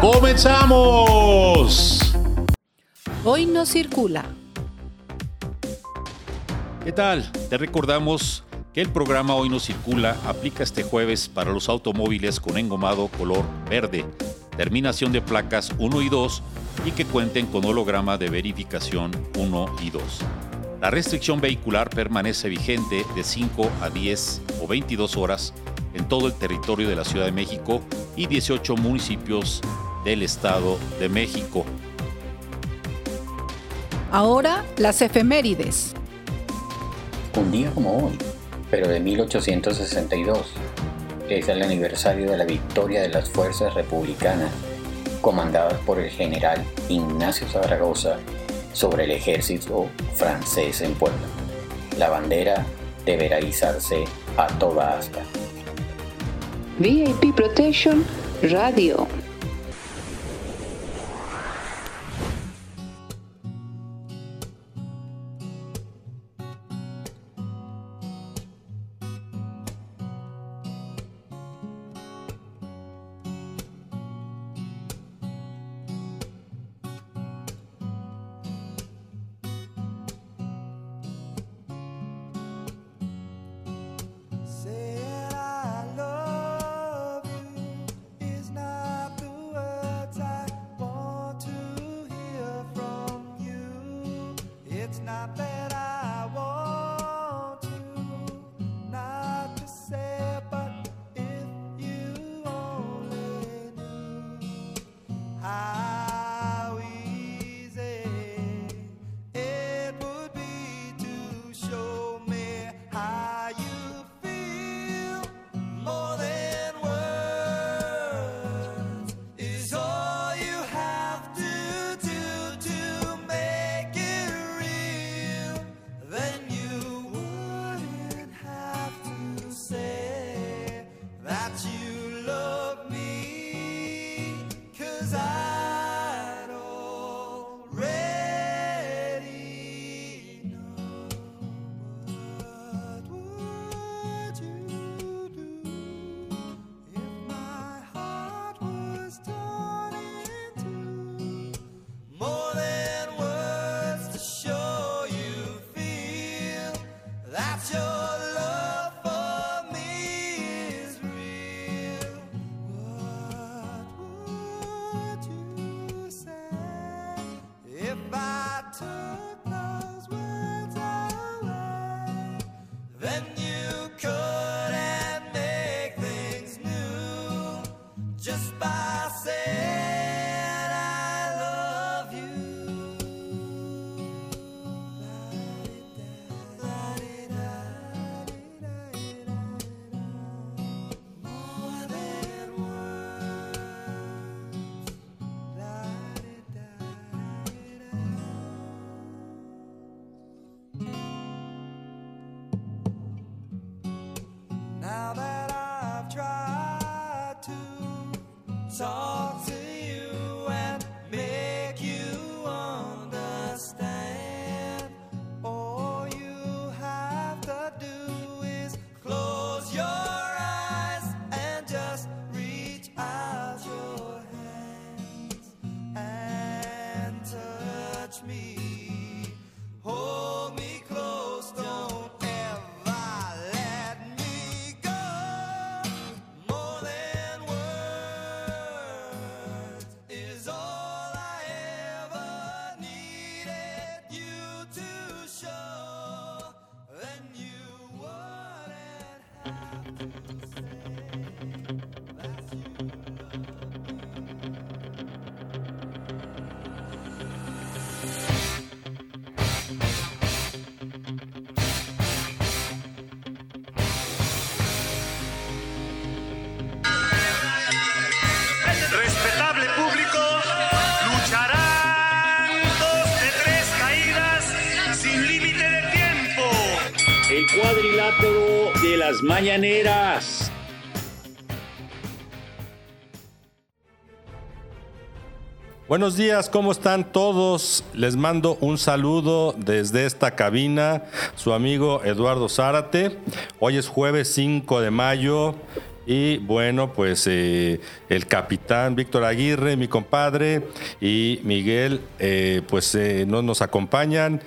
¡Comenzamos! Hoy no circula. ¿Qué tal? Te recordamos que el programa Hoy no circula aplica este jueves para los automóviles con engomado color verde, terminación de placas 1 y 2 y que cuenten con holograma de verificación 1 y 2. La restricción vehicular permanece vigente de 5 a 10 o 22 horas en todo el territorio de la Ciudad de México y 18 municipios del Estado de México. Ahora las efemérides. Un día como hoy, pero de 1862, es el aniversario de la victoria de las fuerzas republicanas comandadas por el general Ignacio Zaragoza sobre el ejército francés en Puebla. La bandera deberá izarse a toda asta. VIP Protection Radio. Mañaneras. Buenos días, ¿cómo están todos? Les mando un saludo desde esta cabina, su amigo Eduardo Zárate. Hoy es jueves 5 de mayo y bueno, pues eh, el capitán Víctor Aguirre, mi compadre, y Miguel, eh, pues eh, no nos acompañan.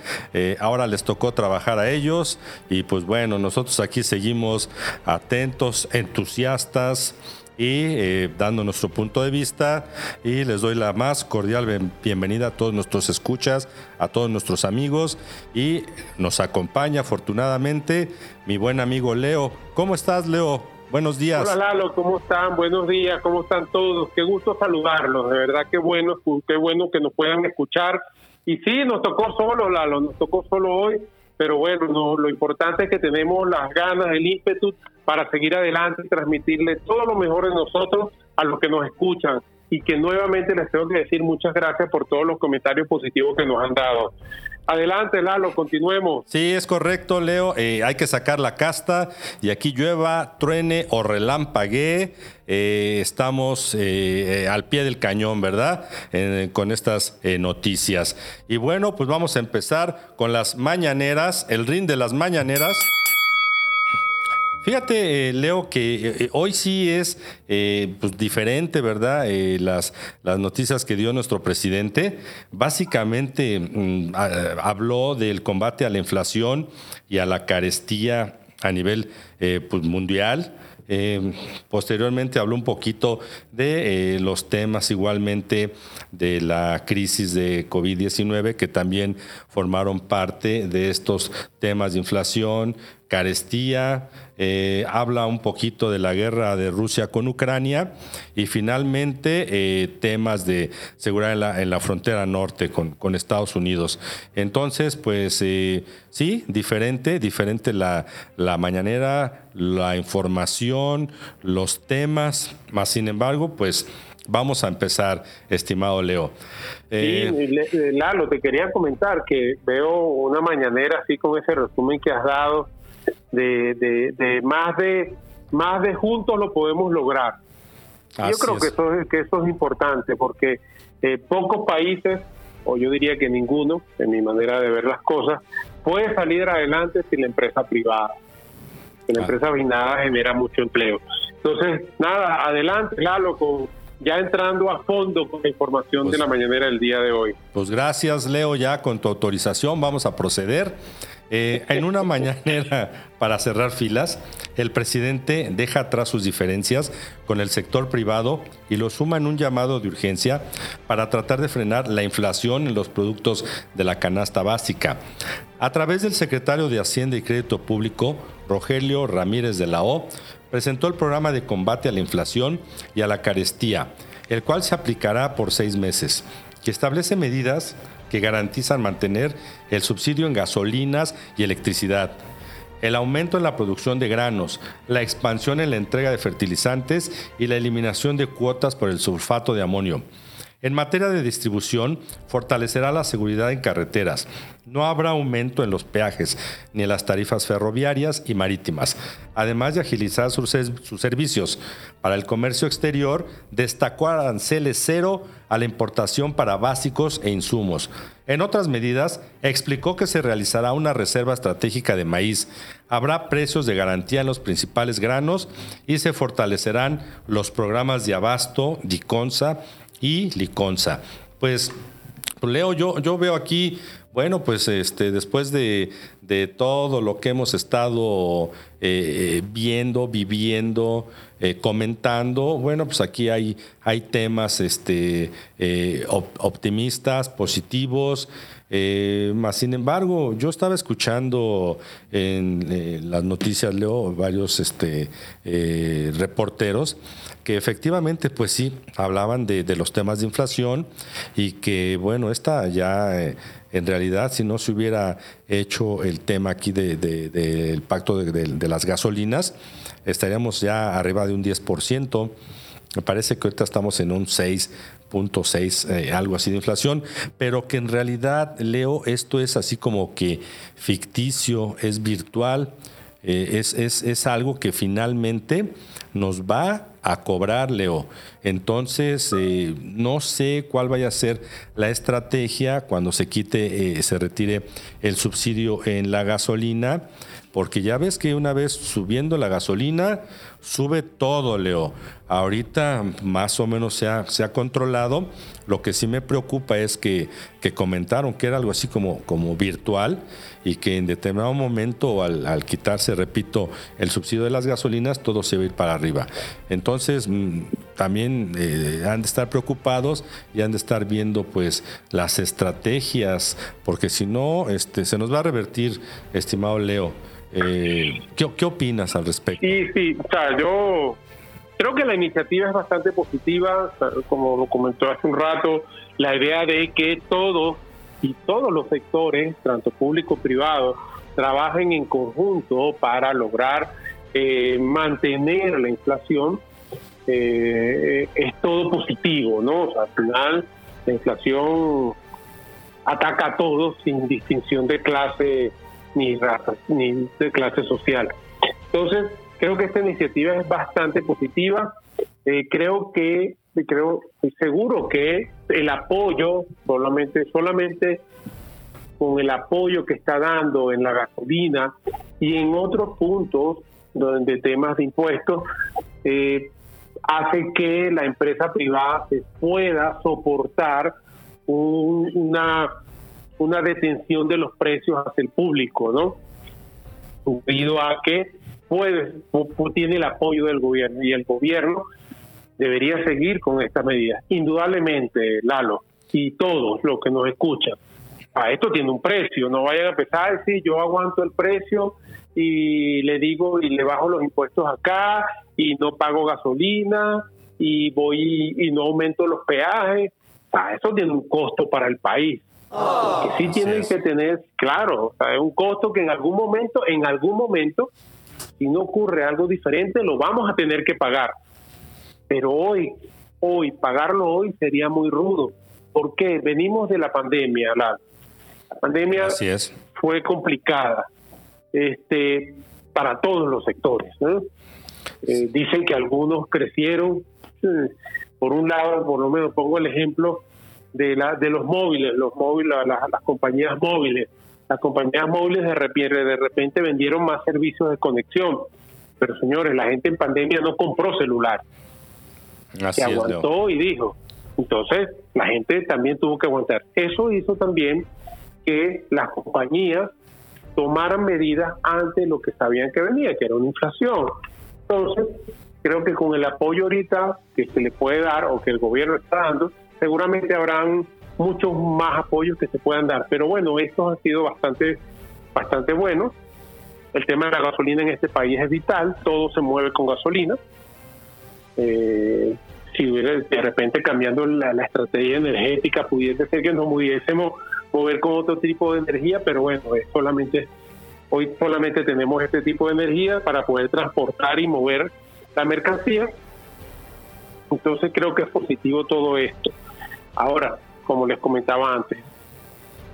ahora les tocó trabajar a ellos y pues bueno, nosotros aquí seguimos atentos, entusiastas y dando nuestro punto de vista y les doy la más cordial bienvenida a todos nuestros escuchas, a todos nuestros amigos y nos acompaña afortunadamente mi buen amigo Leo. ¿Cómo estás Leo? Buenos días. Hola Lalo, ¿cómo están? Buenos días, ¿cómo están todos? Qué gusto saludarlos, de verdad qué bueno, qué bueno que nos puedan escuchar. Y sí, nos tocó solo Lalo, nos tocó solo hoy, pero bueno, lo importante es que tenemos las ganas, el ímpetu para seguir adelante y transmitirle todo lo mejor de nosotros a los que nos escuchan y que nuevamente les tengo que decir muchas gracias por todos los comentarios positivos que nos han dado. Adelante, Lalo, continuemos. Sí, es correcto, Leo. Eh, hay que sacar la casta y aquí llueva, truene o relampaguee. Eh, estamos eh, al pie del cañón, ¿verdad? con estas noticias. Y bueno, pues vamos a empezar con las mañaneras, el ring de las mañaneras. Fíjate, eh, Leo, que eh, eh, hoy sí es pues, diferente, ¿verdad? las, las noticias que dio nuestro presidente. Básicamente mm, habló del combate a la inflación y a la carestía a nivel pues, mundial. posteriormente habló un poquito de los temas igualmente de la crisis de COVID-19 que también formaron parte de estos temas de inflación, carestía, eh, habla un poquito de la guerra de Rusia con Ucrania y finalmente eh, temas de seguridad en la, frontera norte con, Estados Unidos. Entonces, pues eh, sí, diferente, diferente la, la mañanera, la información, los temas, más sin embargo, pues Vamos a empezar, estimado Leo. sí, Lalo, te quería comentar que veo una mañanera así con ese resumen que has dado de, de, más de más de juntos lo podemos lograr. yo creo que eso, que eso es importante porque eh, pocos países, o yo diría que ninguno, en mi manera de ver las cosas, puede salir adelante sin la empresa privada. La empresa privada genera mucho empleo. Entonces, nada, adelante, Lalo, con, ya entrando a fondo con la información de pues la mañanera del día de hoy. Pues gracias, Leo, ya con tu autorización vamos a proceder. Eh, en una mañanera para cerrar filas, el presidente deja atrás sus diferencias con el sector privado y lo suma en un llamado de urgencia para tratar de frenar la inflación en los productos de la canasta básica. A través del secretario de Hacienda y Crédito Público, Rogelio Ramírez de la O, presentó el programa de combate a la inflación y a la carestía, el cual se aplicará por seis meses, que establece medidas que garantizan mantener el subsidio en gasolinas y electricidad, el aumento en la producción de granos, la expansión en la entrega de fertilizantes y la eliminación de cuotas por el sulfato de amonio. En materia de distribución, fortalecerá la seguridad en carreteras. No habrá aumento en los peajes ni en las tarifas ferroviarias y marítimas. Además de agilizar sus, servicios para el comercio exterior, destacó aranceles cero a la importación para básicos e insumos. En otras medidas, explicó que se realizará una reserva estratégica de maíz, habrá precios de garantía en los principales granos y se fortalecerán los programas de abasto, DICONSA, y Liconza. Pues, Leo, yo, yo veo aquí, bueno, pues este, después de, todo lo que hemos estado eh, viendo, viviendo, eh, comentando, bueno, pues aquí hay, hay temas este, eh, optimistas, positivos. Más sin embargo, yo estaba escuchando en las noticias, leo varios este, reporteros que efectivamente, pues sí, hablaban de, los temas de inflación y que, bueno, esta ya eh, en realidad, si no se hubiera hecho el tema aquí del pacto de, las gasolinas, estaríamos ya arriba de un 10%. Me parece que ahorita estamos en un 6%. 0.6, eh, algo así de inflación, pero que en realidad, Leo, esto es así como que ficticio, es virtual, eh, es, es, es algo que finalmente nos va a cobrar, Leo. Entonces, eh, no sé cuál vaya a ser la estrategia cuando se quite, se retire el subsidio en la gasolina, porque ya ves que una vez subiendo la gasolina, sube todo, Leo. Ahorita más o menos se ha, se ha controlado. Lo que sí me preocupa es que, que, comentaron que era algo así como, como virtual y que en determinado momento al, quitarse, repito, el subsidio de las gasolinas, todo se va a ir para arriba. Entonces, mm, también eh, han de estar preocupados y han de estar viendo pues las estrategias, porque si no, este, se nos va a revertir, estimado Leo. Eh, ¿qué, ¿qué, opinas al respecto? Sí, sí, o sea, yo creo que la iniciativa es bastante positiva, como lo comentó hace un rato, la idea de que todos y todos los sectores, tanto público como privado, trabajen en conjunto para lograr eh, mantener la inflación, eh, es todo positivo, ¿no? O sea, al final la inflación ataca a todos sin distinción de clase ni raza, ni de clase social. Entonces, creo que esta iniciativa es bastante positiva. Eh, creo que, creo, seguro que el apoyo, solamente, solamente con el apoyo que está dando en la gasolina y en otros puntos donde temas de impuestos, eh, hace que la empresa privada se pueda soportar una una detención de los precios hacia el público, ¿no? Debido a que puede, tiene el apoyo del gobierno y el gobierno debería seguir con estas medidas. Indudablemente, Lalo, y todos los que nos escuchan, a esto tiene un precio, no vayan a empezar a decir yo aguanto el precio y le digo y le bajo los impuestos acá y no pago gasolina y voy y no aumento los peajes. a eso tiene un costo para el país que sí tienen que tener claro, o sea, es un costo que en algún momento, en algún momento, si no ocurre algo diferente, lo vamos a tener que pagar. Pero hoy, hoy, pagarlo hoy sería muy rudo. porque Venimos de la pandemia, la, pandemia fue complicada este, para todos los sectores. Eh, dicen que algunos crecieron, eh, por un lado, por lo menos pongo el ejemplo, de, la, de los móviles, los móviles, las, compañías móviles. Las compañías móviles de repente, de repente vendieron más servicios de conexión. Pero señores, la gente en pandemia no compró celular. se aguantó y dijo. Entonces, la gente también tuvo que aguantar. Eso hizo también que las compañías tomaran medidas ante lo que sabían que venía, que era una inflación. Entonces, creo que con el apoyo ahorita que se le puede dar o que el gobierno está dando, seguramente habrán muchos más apoyos que se puedan dar. Pero bueno, estos han sido bastante, bastante buenos. El tema de la gasolina en este país es vital, todo se mueve con gasolina. Eh, si de repente cambiando la, estrategia energética, pudiese ser que nos pudiésemos mover con otro tipo de energía, pero bueno, es solamente hoy solamente tenemos este tipo de energía para poder transportar y mover la mercancía. Entonces creo que es positivo todo esto. Ahora, como les comentaba antes,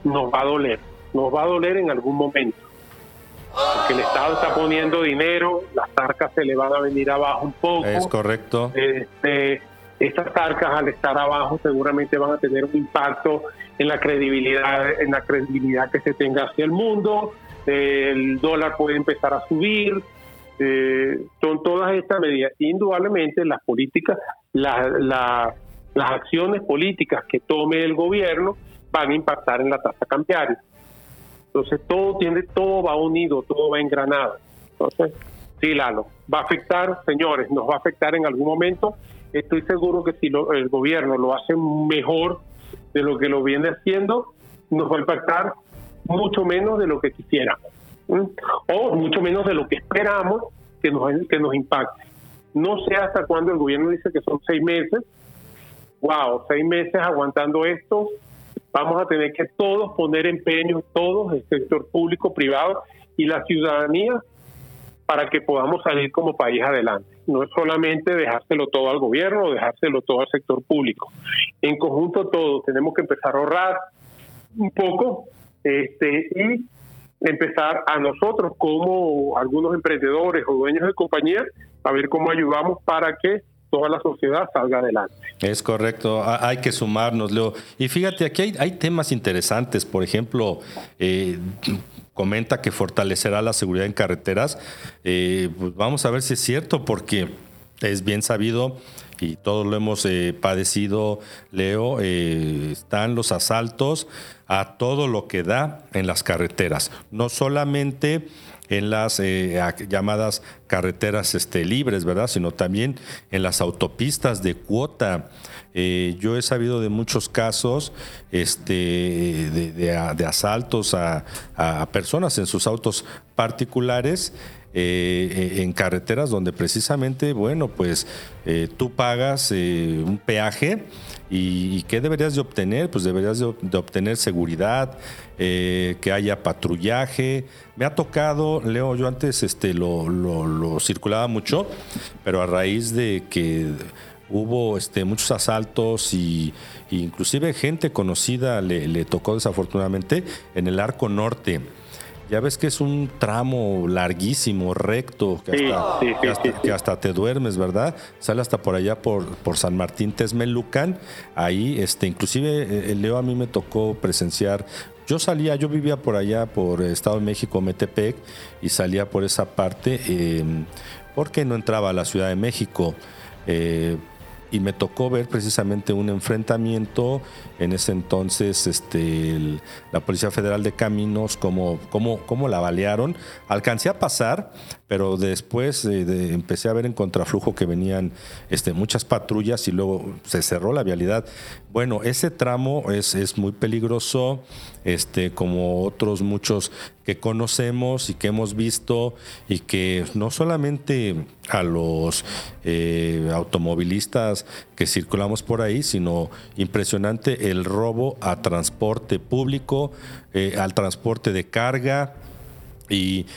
nos va a doler, nos va a doler en algún momento. Porque el Estado está poniendo dinero, las arcas se le van a venir abajo un poco. Es correcto. Este, estas arcas al estar abajo seguramente van a tener un impacto en la credibilidad, en la credibilidad que se tenga hacia el mundo. El dólar puede empezar a subir. Eh, son todas estas medidas. Indudablemente las políticas, la, la las acciones políticas que tome el gobierno van a impactar en la tasa cambiaria. Entonces todo tiene, todo va unido, todo va engranado. Entonces, sí, Lalo, va a afectar, señores, nos va a afectar en algún momento. Estoy seguro que si el gobierno lo hace mejor de lo que lo viene haciendo, nos va a impactar mucho menos de lo que quisiéramos. O mucho menos de lo que esperamos que nos, que nos impacte. No sé hasta cuándo el gobierno dice que son seis meses, wow, seis meses aguantando esto, vamos a tener que todos poner empeño, todos, el sector público, privado y la ciudadanía, para que podamos salir como país adelante. no es solamente dejárselo todo al gobierno dejárselo todo al sector público. En conjunto todos tenemos que empezar a ahorrar un poco este, y empezar a nosotros como algunos emprendedores o dueños de compañías a ver cómo ayudamos para que toda la sociedad salga adelante. Es correcto, hay que sumarnos, Leo. Y fíjate, aquí hay, temas interesantes, por ejemplo, eh, comenta que fortalecerá la seguridad en carreteras. Eh, pues vamos a ver si es cierto, porque es bien sabido y todos lo hemos eh, padecido, Leo, están los asaltos a todo lo que da en las carreteras. No solamente en las eh, llamadas carreteras este, libres, ¿verdad? Sino también en las autopistas de cuota. Eh, yo he sabido de muchos casos este, de, asaltos a, personas en sus autos particulares. Eh, en carreteras donde precisamente, bueno, pues tú pagas un peaje ¿Y, qué deberías de obtener? Pues deberías de, obtener seguridad, eh, que haya patrullaje. Me ha tocado, Leo, yo antes este, lo, circulaba mucho, pero a raíz de que hubo este, muchos asaltos y, inclusive gente conocida le, tocó desafortunadamente en el arco norte. Ya ves que es un tramo larguísimo, recto, que hasta, te duermes, ¿verdad? Sale hasta por allá por, por San Martín Tesmelucan. Ahí, este, inclusive, el eh, Leo a mí me tocó presenciar yo salía, yo vivía por allá, por Estado de México, Metepec, y salía por esa parte, eh, porque no entraba a la Ciudad de México. Eh, y me tocó ver precisamente un enfrentamiento en ese entonces este, la Policía Federal de Caminos, cómo, cómo, cómo la balearon. Alcancé a pasar, pero después eh, empecé a ver en contraflujo que venían este, muchas patrullas y luego se cerró la vialidad. Bueno, ese tramo es, es muy peligroso, este, como otros muchos que conocemos y que hemos visto y que no solamente a los eh, automovilistas que circulamos por ahí, sino impresionante el robo a transporte público, eh, al transporte de carga, y,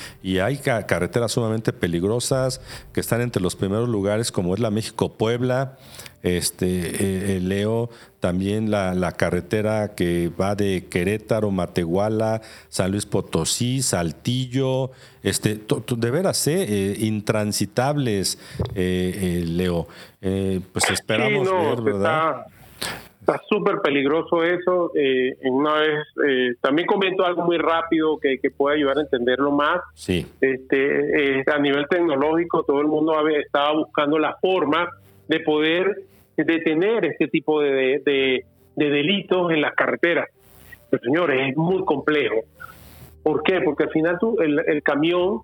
hay carreteras sumamente peligrosas que están entre los primeros lugares, como es la México-Puebla. Este, eh, eh, leo también la, carretera que va de Querétaro, Matehuala, San Luis Potosí, Saltillo. Este, de veras, eh, intransitables, Leo. pues esperamos ver, ¿verdad? Está súper peligroso eso. Eh, en una vez, eh, también comento algo muy rápido que, que puede ayudar a entenderlo más. Sí. Este, eh, a nivel tecnológico, todo el mundo estaba buscando la forma de poder detener este tipo de, de, delitos en las carreteras. Pero señores, es muy complejo. ¿Por qué? Porque al final tú, el, camión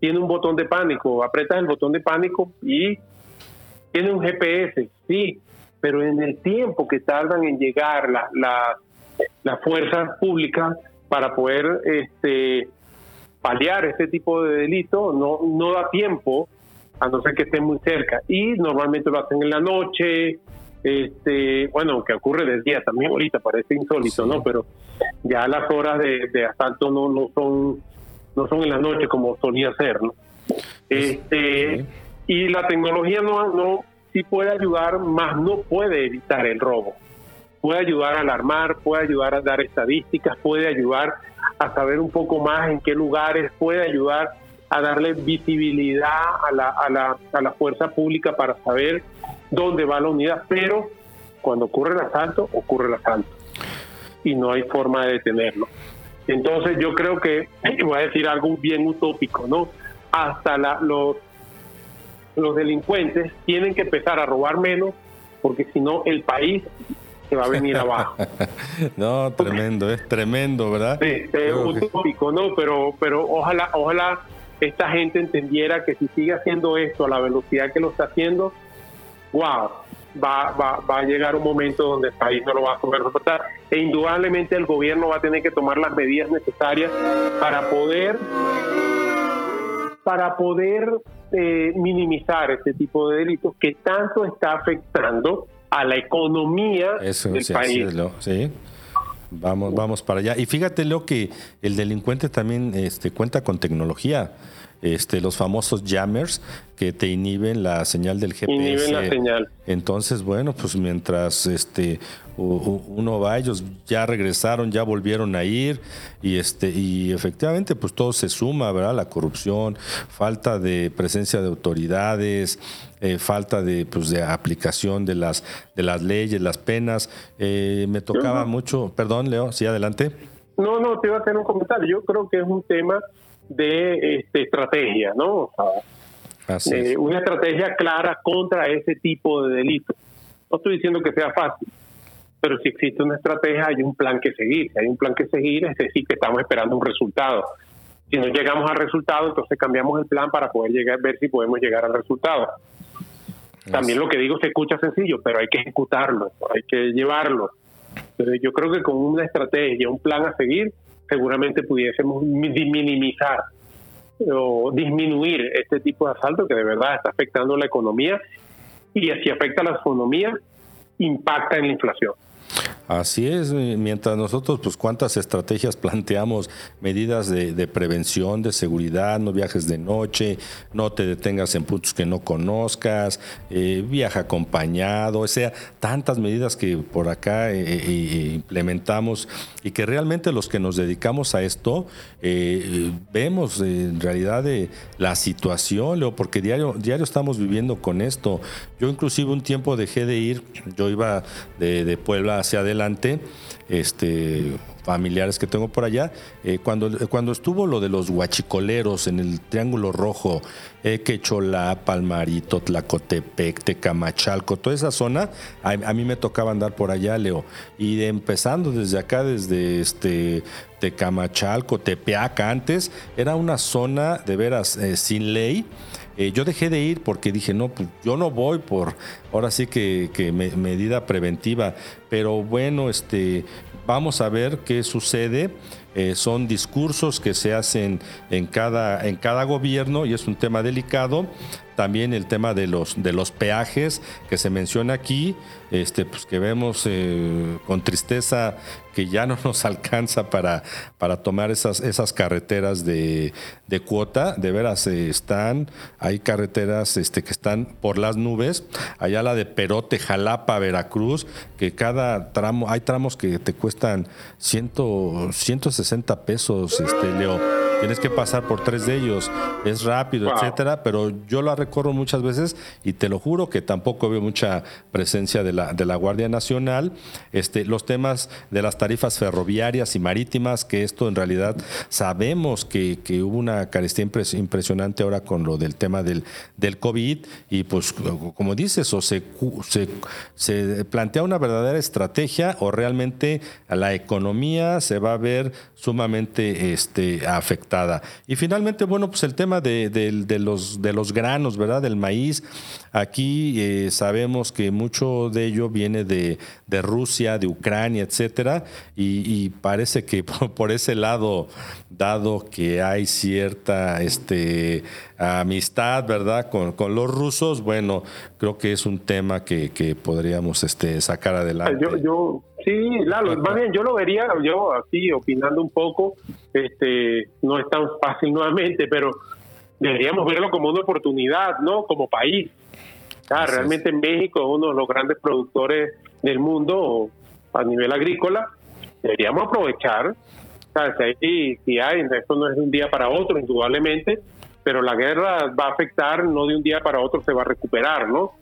tiene un botón de pánico, apretas el botón de pánico y tiene un GPS, sí, pero en el tiempo que tardan en llegar las la, fuerzas públicas para poder este, paliar este tipo de delito, no, no da tiempo, a no ser que estén muy cerca. Y normalmente lo hacen en la noche, este, bueno, aunque ocurre de día también ahorita, parece insólito, ¿no? Pero ya las horas de, asalto no, no son no son en la noche como solía ser, ¿no? Este, y la tecnología no, no sí puede ayudar, más no puede evitar el robo. Puede ayudar a alarmar, puede ayudar a dar estadísticas, puede ayudar a saber un poco más en qué lugares, puede ayudar a darle visibilidad a la, a la, a la fuerza pública para saber dónde va la unidad, pero cuando ocurre el asalto, ocurre el asalto y no hay forma de detenerlo. Entonces yo creo que, voy a decir algo bien utópico, ¿no? Hasta la, los los delincuentes tienen que empezar a robar menos porque si no el país se va a venir abajo. no, tremendo, es tremendo, ¿verdad? Sí, es utópico, ¿no? Pero, pero ojalá, ojalá esta gente entendiera que si sigue haciendo esto a la velocidad que lo está haciendo, wow, va, va, va a llegar un momento donde el país no lo va a poder soportar. E indudablemente el gobierno va a tener que tomar las medidas necesarias para poder para poder eh, minimizar este tipo de delitos que tanto está afectando a la economía del país. Sí, Vamos, vamos para allá. Y fíjate lo que el delincuente también este, cuenta con tecnología. este, los famosos jammers que te inhiben la señal del GPS. Inhiben la señal. Entonces, bueno, pues mientras este uno va, ellos ya regresaron, ya volvieron a ir y este y efectivamente pues todo se suma, ¿verdad? La corrupción, falta de presencia de autoridades, eh, falta de pues de aplicación de las de las leyes, las penas. Eh, me tocaba mucho, perdón, Leo, sí adelante. No, no, te iba a hacer un comentario. Yo creo que es un tema de este, estrategia, ¿no? Eh, una estrategia clara contra ese tipo de delitos. No estoy diciendo que sea fácil, pero si existe una estrategia hay un plan que seguir. Si hay un plan que seguir, es decir, que estamos esperando un resultado. Si no llegamos al resultado, entonces cambiamos el plan para poder llegar, ver si podemos llegar al resultado. También lo que digo se escucha sencillo, pero hay que ejecutarlo, hay que llevarlo. yo creo que con una estrategia, un plan a seguir, seguramente pudiésemos minimizar o disminuir este tipo de asalto que de verdad está afectando la economía y si afecta a la economía, impacta en la inflación. Así es, mientras nosotros, pues cuántas estrategias planteamos, medidas de, prevención, de seguridad, no viajes de noche, no te detengas en puntos que no conozcas, eh, viaja acompañado, o sea, tantas medidas que por acá eh, eh, implementamos y que realmente los que nos dedicamos a esto vemos en realidad la situación, Leo, porque diario, diario estamos viviendo con esto. Yo inclusive un tiempo dejé de ir, yo iba de, de Puebla hacia adelante, este, familiares que tengo por allá, eh, cuando, cuando estuvo lo de los huachicoleros en el Triángulo Rojo, eh, Quecholá, Palmarito, Tlacotepec, Tecamachalco, toda esa zona, a, mí me tocaba andar por allá, Leo. Y empezando desde acá, desde este Tecamachalco, Tepeaca, antes, era una zona de veras eh, sin ley. Eh, yo dejé de ir porque dije, no, pues yo no voy por, ahora sí que, medida preventiva, pero bueno, este, vamos a ver qué sucede. Eh, son discursos que se hacen en cada, en cada gobierno y es un tema delicado. También el tema de los, de los peajes que se menciona aquí, este, pues que vemos eh, con tristeza que ya no nos alcanza para, para tomar esas, esas carreteras de, cuota. De veras, eh, están, hay carreteras este, que están por las nubes. Allá la de Perote, Jalapa, Veracruz, que cada tramo, hay tramos que te cuestan 100, 160 pesos, este, Leo tienes que pasar por tres de ellos, es rápido, etcétera, pero yo la recorro muchas veces y te lo juro que tampoco veo mucha presencia de la, de la Guardia Nacional. Este, los temas de las tarifas ferroviarias y marítimas, que esto en realidad sabemos que, hubo una carestía impresionante ahora con lo del tema del, del COVID y pues como dices, o se, se, se plantea una verdadera estrategia o realmente la economía se va a ver sumamente este, afectada y finalmente, bueno, pues el tema de, los, de los granos, ¿verdad? Del maíz. Aquí eh, sabemos que mucho de ello viene de, Rusia, de Ucrania, etcétera, y, parece que por, ese lado, dado que hay cierta este, amistad, ¿verdad?, con, los rusos, bueno, creo que es un tema que, podríamos este, sacar adelante. yo Sí, Lalo, más bien yo lo vería, yo así opinando un poco, este, no es tan fácil nuevamente, pero deberíamos verlo como una oportunidad, ¿no? Como país. realmente México es uno de los grandes productores del mundo a nivel agrícola. Deberíamos aprovechar, Si, si hay, esto no es de un día para otro, indudablemente, pero la guerra va a afectar, no de un día para otro se va a recuperar, ¿no?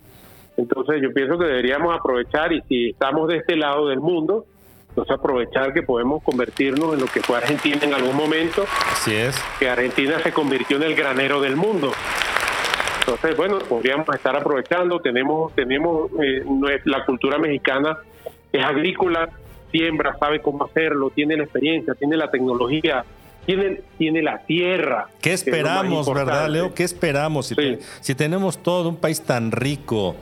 Entonces yo pienso que deberíamos aprovechar y si estamos de este lado del mundo, entonces aprovechar que podemos convertirnos en lo que fue Argentina en algún momento. Así es. Que Argentina se convirtió en el granero del mundo. Entonces, bueno, podríamos estar aprovechando. Tenemos, tenemos eh, la cultura mexicana es agrícola, siembra, sabe cómo hacerlo, tiene la experiencia, tiene la tecnología, tiene, tiene la tierra. ¿Qué esperamos, verdad, Leo? ¿Qué esperamos? Si, si tenemos todo un país tan rico,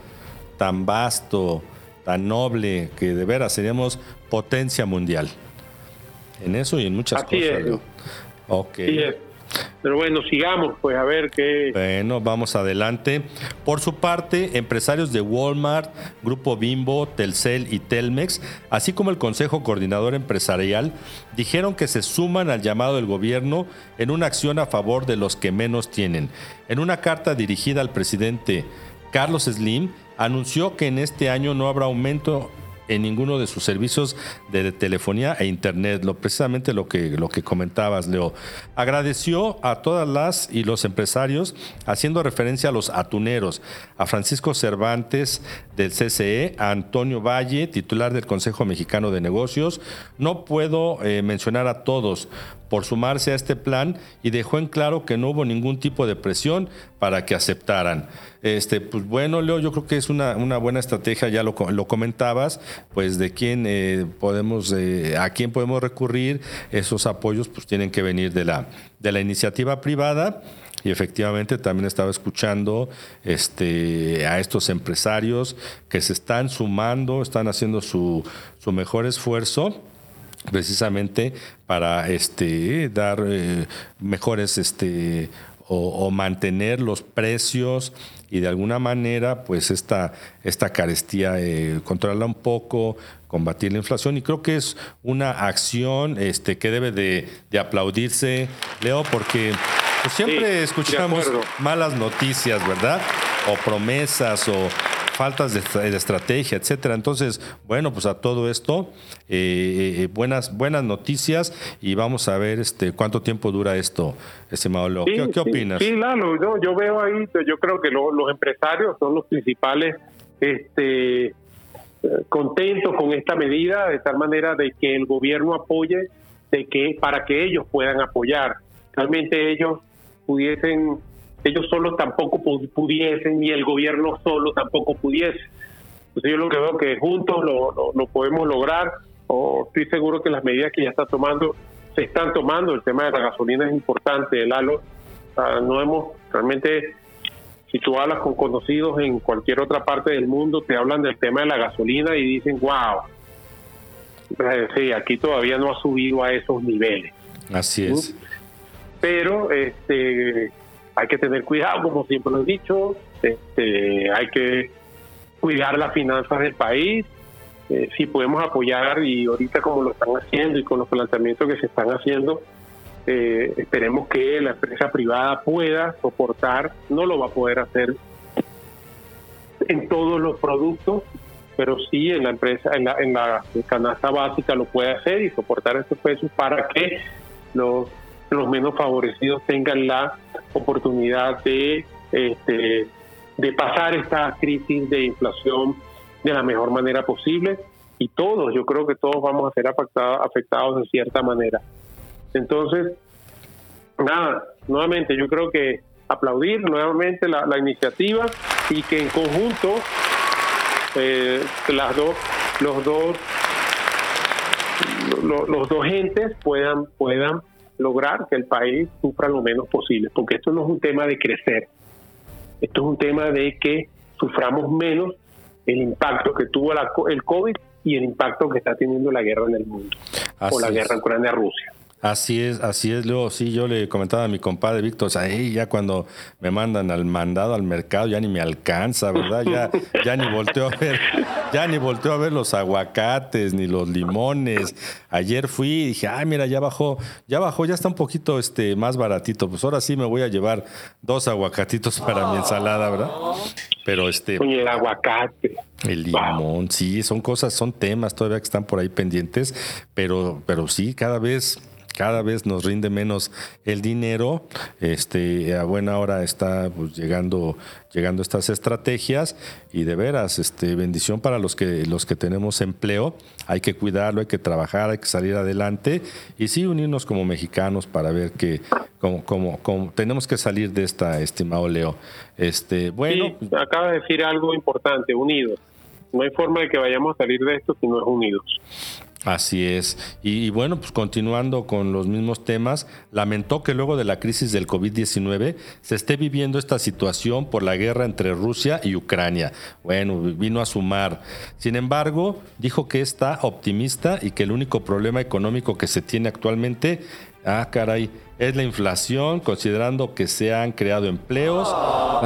tan vasto, tan noble, que de veras seríamos potencia mundial. En eso y en muchas cosas. Ok. Pero bueno, sigamos, pues a ver qué. Bueno, vamos adelante. Por su parte, empresarios de Walmart, Grupo Bimbo, Telcel y Telmex, así como el Consejo Coordinador Empresarial, dijeron que se suman al llamado del gobierno en una acción a favor de los que menos tienen. En una carta dirigida al presidente Carlos Slim, anunció que en este año no habrá aumento en ninguno de sus servicios de telefonía e internet, lo, precisamente lo que, lo que comentabas, Leo. Agradeció a todas las y los empresarios, haciendo referencia a los atuneros, a Francisco Cervantes del CCE, a Antonio Valle, titular del Consejo Mexicano de Negocios. No puedo eh, mencionar a todos, por sumarse a este plan y dejó en claro que no hubo ningún tipo de presión para que aceptaran. Este, pues bueno, Leo, yo creo que es una, una buena estrategia, ya lo, lo comentabas, pues de quién eh, podemos, eh, a quién podemos recurrir, esos apoyos pues tienen que venir de la, de la iniciativa privada y efectivamente también estaba escuchando este, a estos empresarios que se están sumando, están haciendo su, su mejor esfuerzo precisamente para este, dar eh, mejores este, o, mantener los precios y de alguna manera pues esta, esta carestía eh, controlarla un poco, combatir la inflación y creo que es una acción este, que debe de, aplaudirse, Leo, porque pues, siempre escuchamos malas noticias, ¿verdad? O promesas o faltas de, estrategia, etcétera. Entonces, bueno, pues a todo esto, eh, eh, buenas, buenas noticias y vamos a ver este cuánto tiempo dura esto, estimado Leo. ¿Qué, opinas? Sí, claro, yo, veo ahí, yo creo que los empresarios son los principales este, contentos con esta medida, de tal manera de que el gobierno apoye, de que para que ellos puedan apoyar. Realmente ellos pudiesen ellos solos tampoco pudiesen, ni el gobierno solo tampoco pudiese. Entonces yo lo que veo que juntos lo, lo, podemos lograr, o estoy seguro que las medidas que ya está tomando, se están tomando, el tema de la gasolina es importante, el halo, no hemos realmente, si tú hablas con conocidos en cualquier otra parte del mundo, te hablan del tema de la gasolina y dicen, wow, sí, aquí todavía no ha subido a esos niveles. Así es. Pero este hay que tener cuidado, como siempre lo he dicho, este, hay que cuidar las finanzas del país, eh, si podemos apoyar y ahorita como lo están haciendo y con los planteamientos que se están haciendo, eh, esperemos que la empresa privada pueda soportar, no lo va a poder hacer en todos los productos, pero sí en la empresa, en la, en la canasta básica lo puede hacer y soportar estos precios para que los los menos favorecidos tengan la oportunidad de, este, de pasar esta crisis de inflación de la mejor manera posible y todos, yo creo que todos vamos a ser afectados, afectados de cierta manera. Entonces, nada, nuevamente yo creo que aplaudir nuevamente la, iniciativa y que en conjunto eh, las dos, los dos los, los dos entes puedan puedan lograr que el país sufra lo menos posible, porque esto no es un tema de crecer, esto es un tema de que suframos menos el impacto que tuvo el COVID y el impacto que está teniendo la guerra en el mundo, o la guerra en Ucrania-Rusia. Así es, así es, luego sí, yo le comentaba a mi compadre Víctor, o sea, ya cuando me mandan al mandado al mercado ya ni me alcanza, ¿verdad? Ya, ya ni volteo a ver, ya ni volteo a ver los aguacates, ni los limones. Ayer fui y dije, ay, mira, ya bajó, ya bajó, ya está un poquito este, más baratito. Pues ahora sí me voy a llevar dos aguacatitos para mi ensalada, ¿verdad? Pero este. el aguacate. El limón, sí, son cosas, son temas todavía que están por ahí pendientes, pero, pero sí, cada vez cada vez nos rinde menos el dinero. Este, a buena hora está pues, llegando, llegando estas estrategias y de veras, este, bendición para los que, los que tenemos empleo. Hay que cuidarlo, hay que trabajar, hay que salir adelante y sí unirnos como mexicanos para ver que como, como, tenemos que salir de esta, estimado Leo. Este, bueno. Acaba de decir algo importante, unidos. No hay forma de que vayamos a salir de esto si no es unidos. Así es. Y, bueno, pues continuando con los mismos temas, lamentó que luego de la crisis del COVID-19 se esté viviendo esta situación por la guerra entre Rusia y Ucrania. Bueno, vino a sumar. Sin embargo, dijo que está optimista y que el único problema económico que se tiene actualmente Ah, caray, es la inflación, considerando que se han creado empleos,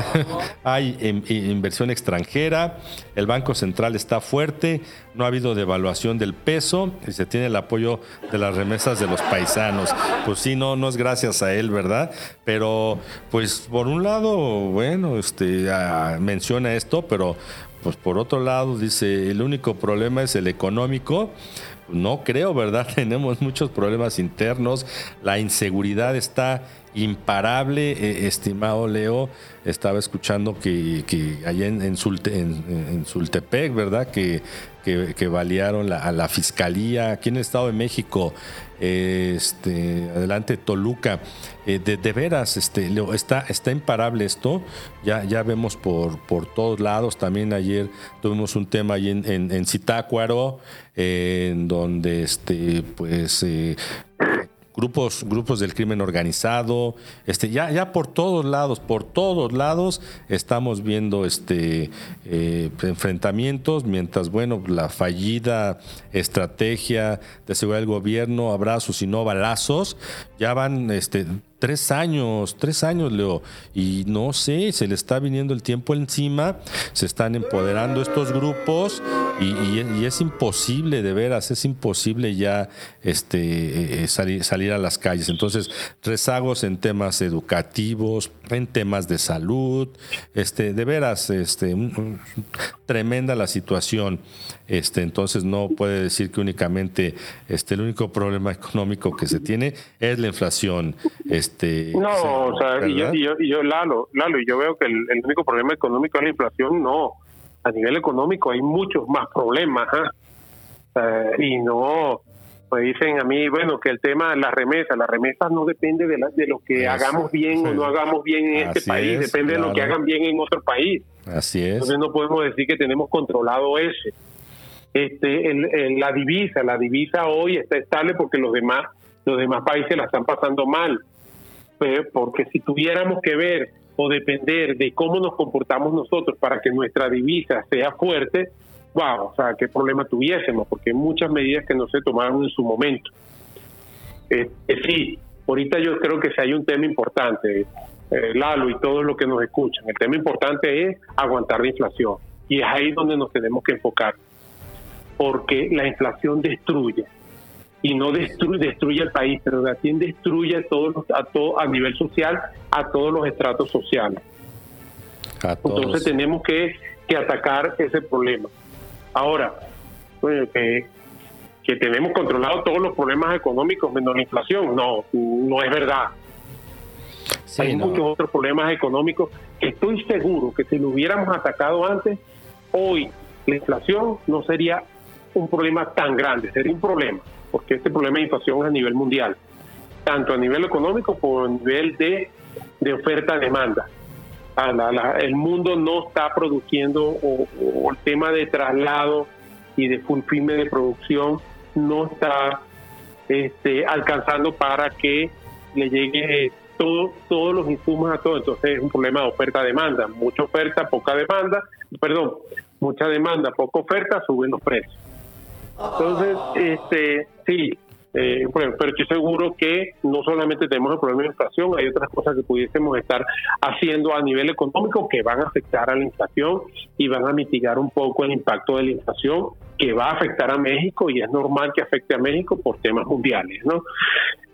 hay inversión extranjera, el Banco Central está fuerte, no ha habido devaluación del peso y se tiene el apoyo de las remesas de los paisanos. Pues sí, no, no es gracias a él, ¿verdad? Pero, pues por un lado, bueno, este, ah, menciona esto, pero pues por otro lado dice, el único problema es el económico no creo, ¿verdad? Tenemos muchos problemas internos, la inseguridad está imparable, eh, estimado Leo. Estaba escuchando que, allá en, en, Sultepec, ¿verdad? Que, que, balearon a la fiscalía. Aquí en el Estado de México este, adelante Toluca. Eh, de, veras, este, está, está imparable esto. Ya, ya vemos por, por todos lados. También ayer tuvimos un tema ahí en, en, en Zitácuaro, en donde este, pues eh, grupos, grupos del crimen organizado, este, ya, ya por todos lados, por todos lados estamos viendo este eh, enfrentamientos, mientras bueno, la fallida estrategia de seguridad del gobierno, abrazos y no balazos, ya van este Tres años, tres años, Leo. Y no sé, se le está viniendo el tiempo encima, se están empoderando estos grupos y, es imposible, de veras, es imposible ya este, eh, salir, salir a las calles. Entonces, rezagos en temas educativos, en temas de salud, este, de veras, este, tremenda la situación. Este, entonces no puede decir que únicamente este, el único problema económico que se tiene es la inflación. Este, no, o sea, y yo, y yo, Lalo, Lalo, y yo veo que el, único problema económico es la inflación, no. A nivel económico hay muchos más problemas, ¿ah? eh, y no, me dicen a mí, bueno, que el tema de las remesas, las remesas no depende de, de lo que hagamos bien o no hagamos bien en este país, depende de lo que hagan bien en otro país. Así es. Entonces no podemos decir que tenemos controlado ese este, la divisa, la divisa hoy está estable porque los demás, los demás países la están pasando mal. porque si tuviéramos que ver o depender de cómo nos comportamos nosotros para que nuestra divisa sea fuerte, wow, o sea, qué problema tuviésemos, porque hay muchas medidas que no se tomaron en su momento. Eh, sí, ahorita yo creo que si hay un tema importante, eh, Lalo y todos los que nos escuchan, el tema importante es aguantar la inflación y es ahí donde nos tenemos que enfocar porque la inflación destruye y no destruye, destruye el país, pero también destruye a, todos a, todo, a nivel social a todos los estratos sociales. Entonces tenemos que, que, atacar ese problema. Ahora, que, que tenemos controlado todos los problemas económicos menos la inflación, no, no es verdad. Hay muchos otros problemas económicos que estoy seguro que si lo hubiéramos atacado antes, hoy la inflación no sería un problema tan grande, sería un problema, porque este problema de inflación es a nivel mundial, tanto a nivel económico como a nivel de, de oferta-demanda. el mundo no está produciendo, o, el tema de traslado y de fulfilme de producción no está este, alcanzando para que le llegue todo, todos los insumos a todo. Entonces es un problema de oferta-demanda. Mucha oferta, poca demanda, perdón, mucha demanda, poca oferta, suben los precios. Entonces, este, sí, eh, pero estoy seguro que no solamente tenemos el problema de inflación, hay otras cosas que pudiésemos estar haciendo a nivel económico que van a afectar a la inflación y van a mitigar un poco el impacto de la inflación que va a afectar a México y es normal que afecte a México por temas mundiales, ¿no?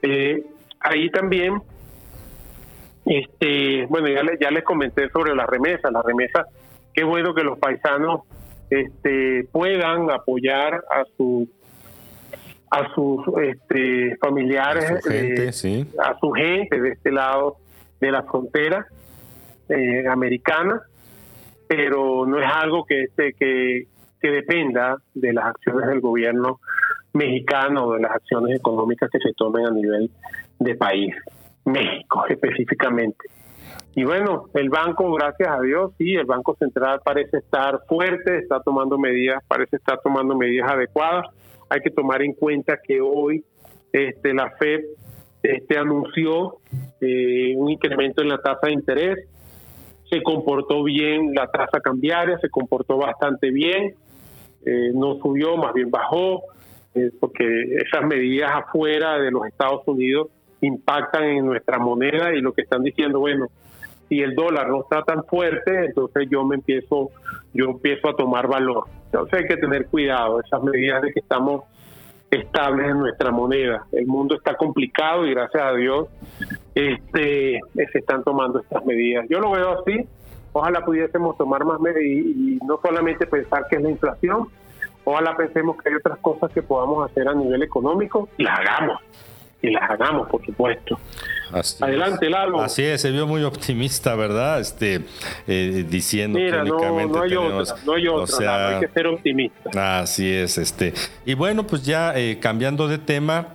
Eh, ahí también, este, bueno, ya, ya les comenté sobre la remesa, la remesa, qué bueno que los paisanos este, puedan apoyar a su a sus este, familiares, a su, gente, eh, a su gente de este lado de la frontera eh, americana, pero no es algo que, este, que, que dependa de las acciones del gobierno mexicano o de las acciones económicas que se tomen a nivel de país, México específicamente. Y bueno, el banco, gracias a Dios, sí, el Banco Central parece estar fuerte, está tomando medidas, parece estar tomando medidas adecuadas. Hay que tomar en cuenta que hoy este, la Fed este, anunció eh, un incremento en la tasa de interés, se comportó bien la tasa cambiaria, se comportó bastante bien, eh, no subió, más bien bajó, eh, porque esas medidas afuera de los Estados Unidos impactan en nuestra moneda y lo que están diciendo, bueno, si el dólar no está tan fuerte, entonces yo me empiezo, yo empiezo a tomar valor. Entonces hay que tener cuidado, esas medidas de que estamos estables en nuestra moneda. El mundo está complicado y gracias a Dios este, se están tomando estas medidas. Yo lo veo así, ojalá pudiésemos tomar más medidas y, no solamente pensar que es la inflación, ojalá pensemos que hay otras cosas que podamos hacer a nivel económico y las hagamos y las hagamos, por supuesto. Adelante, Lalo. Así es, se vio muy optimista, ¿verdad? Este, eh, diciendo que únicamente no, hay otra, no hay otra, o sea, hay que ser optimista. Así es, este. Y bueno, pues ya eh, cambiando de tema,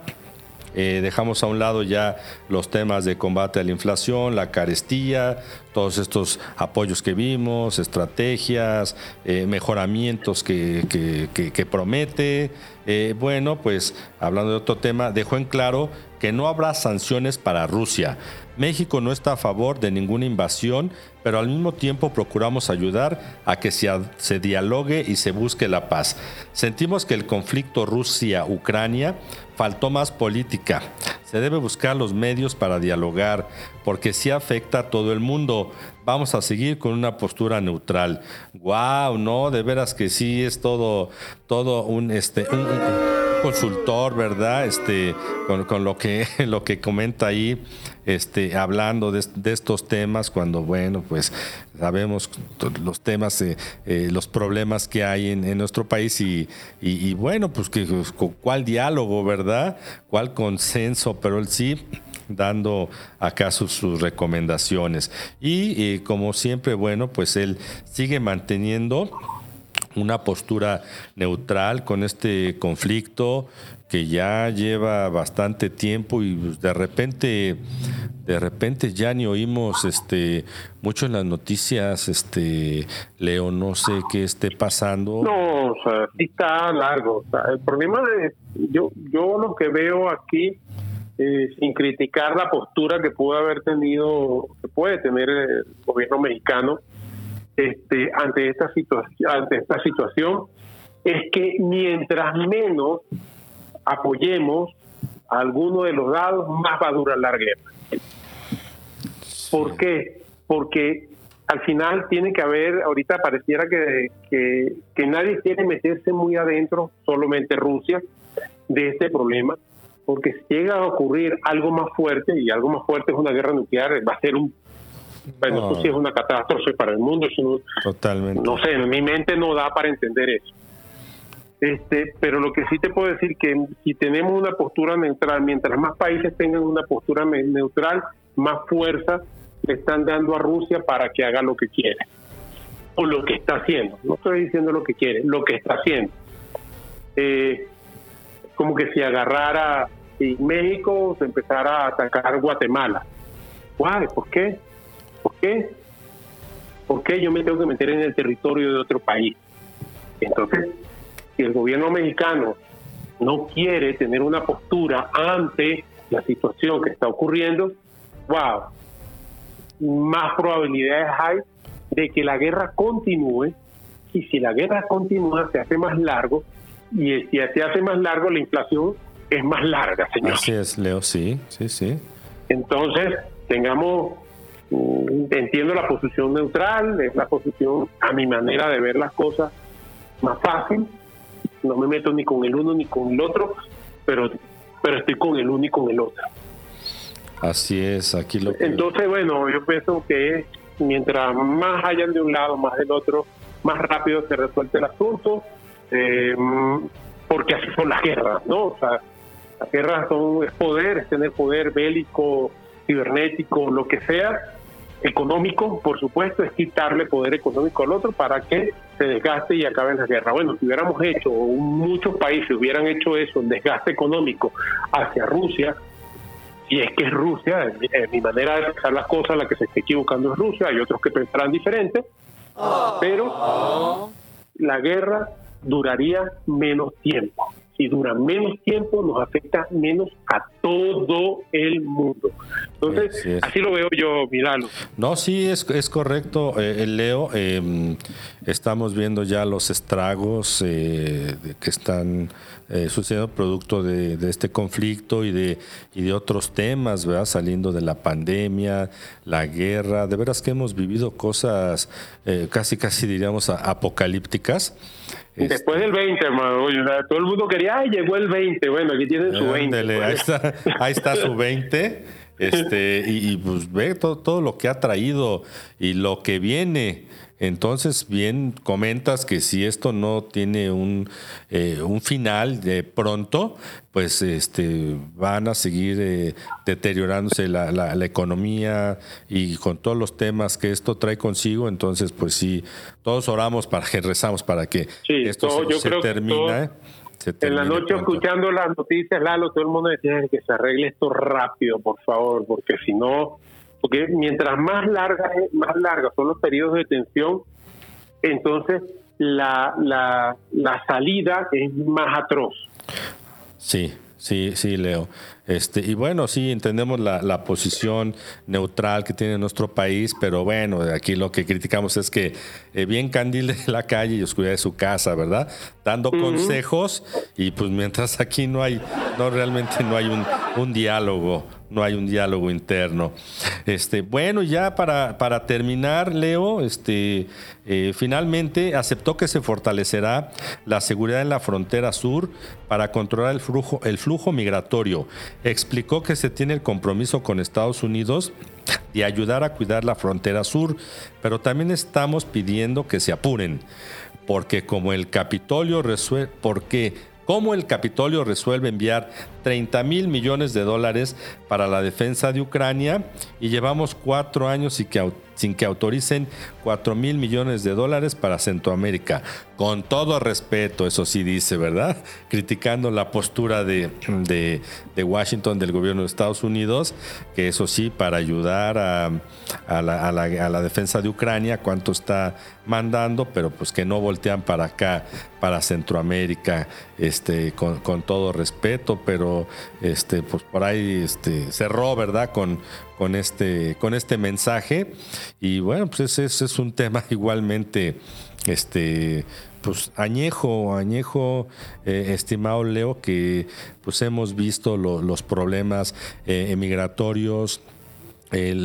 eh, dejamos a un lado ya los temas de combate a la inflación, la carestía, todos estos apoyos que vimos, estrategias, eh, mejoramientos que, promete. Eh, bueno, pues hablando de otro tema, dejó en claro que no habrá sanciones para Rusia. México no está a favor de ninguna invasión, pero al mismo tiempo procuramos ayudar a que se, se dialogue y se busque la paz. Sentimos que el conflicto Rusia-Ucrania faltó más política. Se debe buscar los medios para dialogar, porque sí afecta a todo el mundo. Vamos a seguir con una postura neutral. Wow, no, de veras que sí es todo, todo un este un, consultor, ¿verdad? Este, con, lo que lo que comenta ahí, este, hablando de, estos temas, cuando bueno, pues sabemos los temas, eh, eh, los problemas que hay en, nuestro país y, y, bueno, pues que cuál diálogo, ¿verdad? ¿Cuál consenso? Pero él sí dando acá sus, recomendaciones. Y como siempre, bueno, pues él sigue manteniendo una postura neutral con este conflicto que ya lleva bastante tiempo y pues, de repente de repente ya ni oímos este mucho en las noticias este Leo no sé qué esté pasando. No o sea sí está largo el problema de yo yo lo que veo aquí sin criticar la postura que pudo haber tenido, que puede tener el gobierno mexicano este, ante esta situación, es que mientras menos apoyemos a alguno de los lados, más va a durar la guerra. ¿Por qué? Porque al final tiene que haber, ahorita pareciera que, que, que nadie quiere meterse muy adentro, solamente Rusia, de este problema porque si llega a ocurrir algo más fuerte, y algo más fuerte es una guerra nuclear, va a ser un... Bueno, eso sí es una catástrofe para el mundo. Totalmente. No sé, en mi mente no da para entender eso. Este, pero lo que sí te puedo decir que si tenemos una postura neutral, mientras más países tengan una postura neutral, más fuerza le están dando a Rusia para que haga lo que quiere o lo que está haciendo. No estoy diciendo lo que quiere, lo que está haciendo. Eh, como que si agarrara y México se empezara a atacar Guatemala. Guay, ¿por qué? ¿Por qué? ¿Por qué yo me tengo que meter en el territorio de otro país? Entonces, si el gobierno mexicano no quiere tener una postura ante la situación que está ocurriendo, wow, más probabilidades hay de que la guerra continúe y si la guerra continúa se hace más largo y si se hace más largo la inflación es más larga, señor. Así es, Leo, sí, sí, sí. Entonces, tengamos, entiendo la posición neutral, es la posición, a mi manera de ver las cosas, más fácil. No me meto ni con el uno ni con el otro, pero, pero estoy con el uno y con el otro. Así es, aquí lo Entonces, bueno, yo pienso que mientras más hayan de un lado, más del otro, más rápido se resuelve el asunto eh, porque así son las guerras, ¿no? O sea, las guerras son es poder, es tener poder bélico, cibernético, lo que sea, económico, por supuesto, es quitarle poder económico al otro para que se desgaste y acabe la guerra. Bueno, si hubiéramos hecho, o muchos países hubieran hecho eso, un desgaste económico hacia Rusia, y es que es Rusia, en mi manera de pensar las cosas, la que se está equivocando es Rusia, hay otros que pensarán diferente, pero la guerra duraría menos tiempo. Si dura menos tiempo, nos afecta menos a todo el mundo. Entonces, así lo veo yo, Milano. No, sí, es, es correcto, eh, Leo. Em, estamos viendo ya los estragos eh, que están eh, sucediendo producto de, este conflicto y de, y de otros temas, ¿verdad? Saliendo de la pandemia, la guerra. De veras que hemos vivido cosas casi, casi diríamos apocalípticas. Después del 20, hermano. todo el mundo quería, ay, llegó el 20. Bueno, aquí tienen su 20. Pues. ahí, está, ahí está su 20. Este, y, pues ve todo, todo, lo que ha traído y lo que viene. Entonces, bien, comentas que si esto no tiene un, eh, un final de pronto, pues este, van a seguir eh, deteriorándose la, la, economía y con todos los temas que esto trae consigo. Entonces, pues sí, todos oramos para que rezamos para que esto se, termine. en la noche escuchando las noticias, Lalo, todo el mundo decía que se arregle esto rápido, por favor, porque si no porque mientras más larga más largas son los periodos de tensión, entonces la, la, la salida es más atroz. Sí, sí, sí, Leo. Este, y bueno, sí, entendemos la, la, posición neutral que tiene nuestro país, pero bueno, aquí lo que criticamos es que eh, bien candil de la calle y oscuridad de su casa, ¿verdad? Dando consejos y pues mientras aquí no hay, no realmente no hay un, un diálogo no hay un diálogo interno. Este, bueno, ya para, para terminar, Leo, este, eh, finalmente aceptó que se fortalecerá la seguridad en la frontera sur para controlar el flujo, el flujo migratorio. Explicó que se tiene el compromiso con Estados Unidos de ayudar a cuidar la frontera sur, pero también estamos pidiendo que se apuren, porque como el Capitolio resuelve, porque como el Capitolio resuelve enviar 30 mil millones de dólares para la defensa de Ucrania y llevamos cuatro años y que sin que autoricen 4 mil millones de dólares para Centroamérica. Con todo respeto, eso sí dice, ¿verdad? Criticando la postura de, Washington, del gobierno de Estados Unidos, que eso sí, para ayudar a, la, defensa de Ucrania, cuánto está mandando, pero pues que no voltean para acá, para Centroamérica, este, con, con todo respeto, pero este, pues por ahí este, cerró, ¿verdad? Con, con este, con este mensaje. Y bueno, pues ese, es un tema igualmente, este, pues añejo, añejo, eh, estimado Leo, que pues hemos visto los problemas eh, emigratorios eh,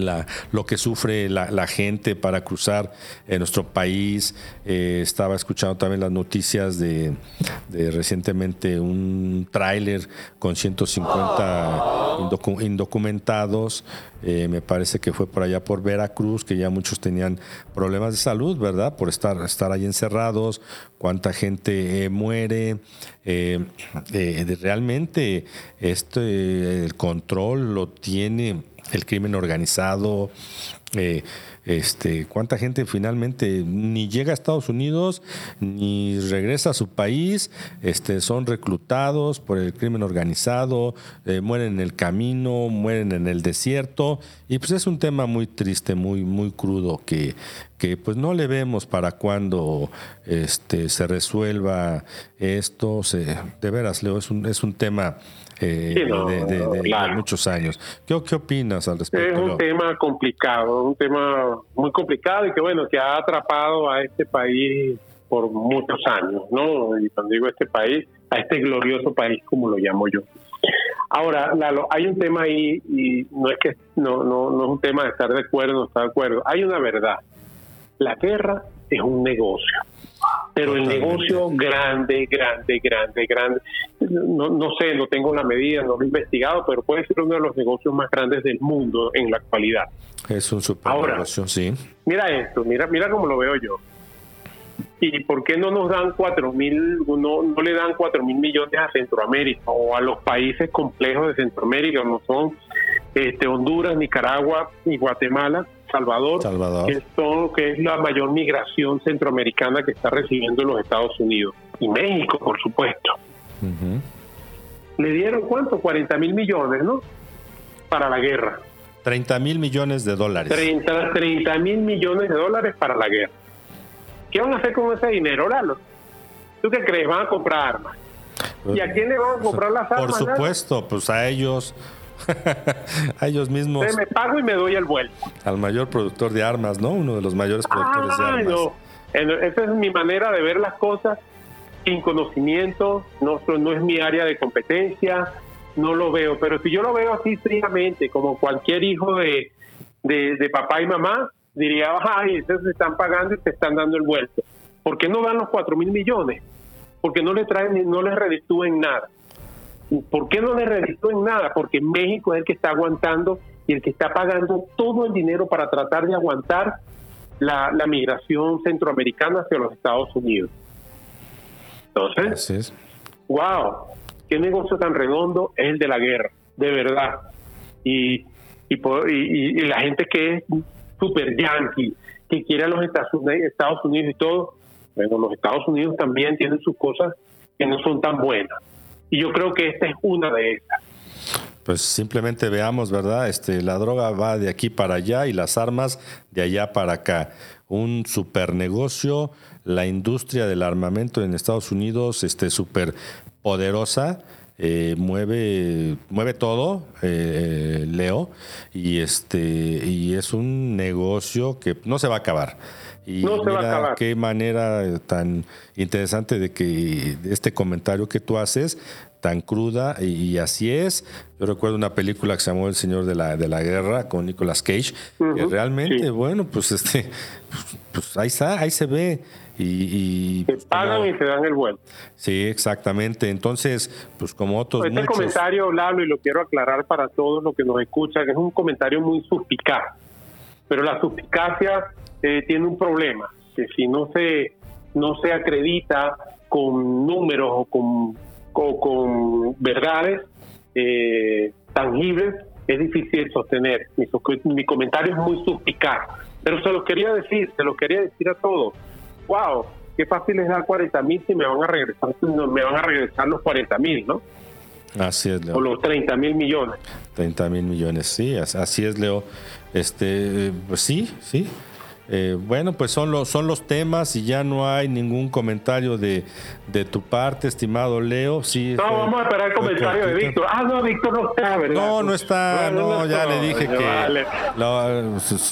lo que sufre la, gente para cruzar en nuestro país. Eh, estaba escuchando también las noticias de, recientemente un tráiler con 150 indocumentados. Eh, me parece que fue por allá por Veracruz, que ya muchos tenían problemas de salud, ¿verdad? Por estar, estar ahí encerrados, cuánta gente muere. realmente este, el control lo tiene el crimen organizado, eh, este, cuánta gente finalmente ni llega a Estados Unidos ni regresa a su país, este, son reclutados por el crimen organizado, eh, mueren en el camino, mueren en el desierto. Y pues es un tema muy triste, muy muy crudo que, que pues no le vemos para cuando este, se resuelva esto, se, de veras Leo es un es un tema eh, de, muchos años. ¿Qué, ¿Qué, opinas al respecto? Es un tema complicado, un tema muy complicado y que bueno, que ha atrapado a este país por muchos años, ¿no? Y cuando digo este país, a este glorioso país como lo llamo yo. Ahora, hay un tema ahí y no es que no, no, no es un tema de estar de acuerdo o no estar de acuerdo. Hay una verdad. La guerra es un negocio pero el negocio grande, grande, grande, grande, no, no sé, no tengo la medida, no lo he investigado, pero puede ser uno de los negocios más grandes del mundo en la actualidad. Es un super Ahora, sí. Mira esto, mira, mira cómo lo veo yo. ¿Y por qué no nos dan cuatro mil, no, no le dan cuatro mil millones a Centroamérica o a los países complejos de Centroamérica, no son este, Honduras, Nicaragua y Guatemala? Salvador, Que, es todo, que es la mayor migración centroamericana que está recibiendo los Estados Unidos. Y México, por supuesto. Le dieron cuánto? 40 mil millones, ¿no? Para la guerra. 30 mil millones de dólares. 30 mil millones de dólares para la guerra. ¿Qué van a hacer con ese dinero, Lalo? ¿Tú qué crees? ¿Van a comprar armas? ¿Y a quién le vamos a comprar las armas? Por supuesto, pues a ellos. a ellos mismos. me pago y me doy el vuelto. Al mayor productor de armas, ¿no? Uno de los mayores productores de armas. No. Esa es mi manera de ver las cosas sin conocimiento, no, no es mi área de competencia, no lo veo, pero si yo lo veo así fríamente, como cualquier hijo de, de, papá y mamá, diría, ay, esos se están pagando y te están dando el vuelto. ¿Por qué no dan los 4 mil millones? Porque no le traen, no les reditúen nada. ¿Por qué no les reditúen nada? Porque México es el que está aguantando y el que está pagando todo el dinero para tratar de aguantar la, la migración centroamericana hacia los Estados Unidos. Entonces, wow, qué negocio tan redondo es el de la guerra, de verdad. Y, y, la gente que es super yankee, que quiere a los Estados Unidos y todo, bueno, los Estados Unidos también tienen sus cosas que no son tan buenas. Y yo creo que esta es una de esas. Pues simplemente veamos, ¿verdad? Este, la droga va de aquí para allá y las armas de allá para acá. Un super negocio la industria del armamento en Estados Unidos este súper poderosa. Eh, mueve mueve todo eh, Leo y este y es un negocio que no se va a acabar y no se va a acabar. qué manera tan interesante de que este comentario que tú haces tan cruda y, así es. Yo recuerdo una película que se llamó El Señor de la, de la Guerra con Nicolas Cage, que realmente, bueno, pues este, pues, ahí está, ahí se ve. Y, y pagan y se dan el vuelo. Sí, exactamente. Entonces, pues como otros Este comentario, Lalo, y lo quiero aclarar para todos los que nos escuchan, es un comentario muy suspicaz. Pero la suspicacia eh, tiene un problema, que si no se, no se acredita con números o con con verdades eh, tangibles, es difícil sostener. Mi, comentario es muy suspicaz, pero se lo quería decir, se lo quería decir a todos. ¡Wow! Qué fácil es dar 40 mil si me van a regresar, me van a regresar los 40 mil, ¿no? Así es, Leo. O los 30 mil millones. 30 mil millones, sí, así es, Leo. Este, pues sí, sí. Eh, bueno, pues son los, son los temas y ya no hay ningún comentario de, de tu parte, estimado Leo. Sí, no, vamos a esperar el comentario de Víctor. Ah, no, Víctor no está, ¿verdad? No, no está, no, ya le dije que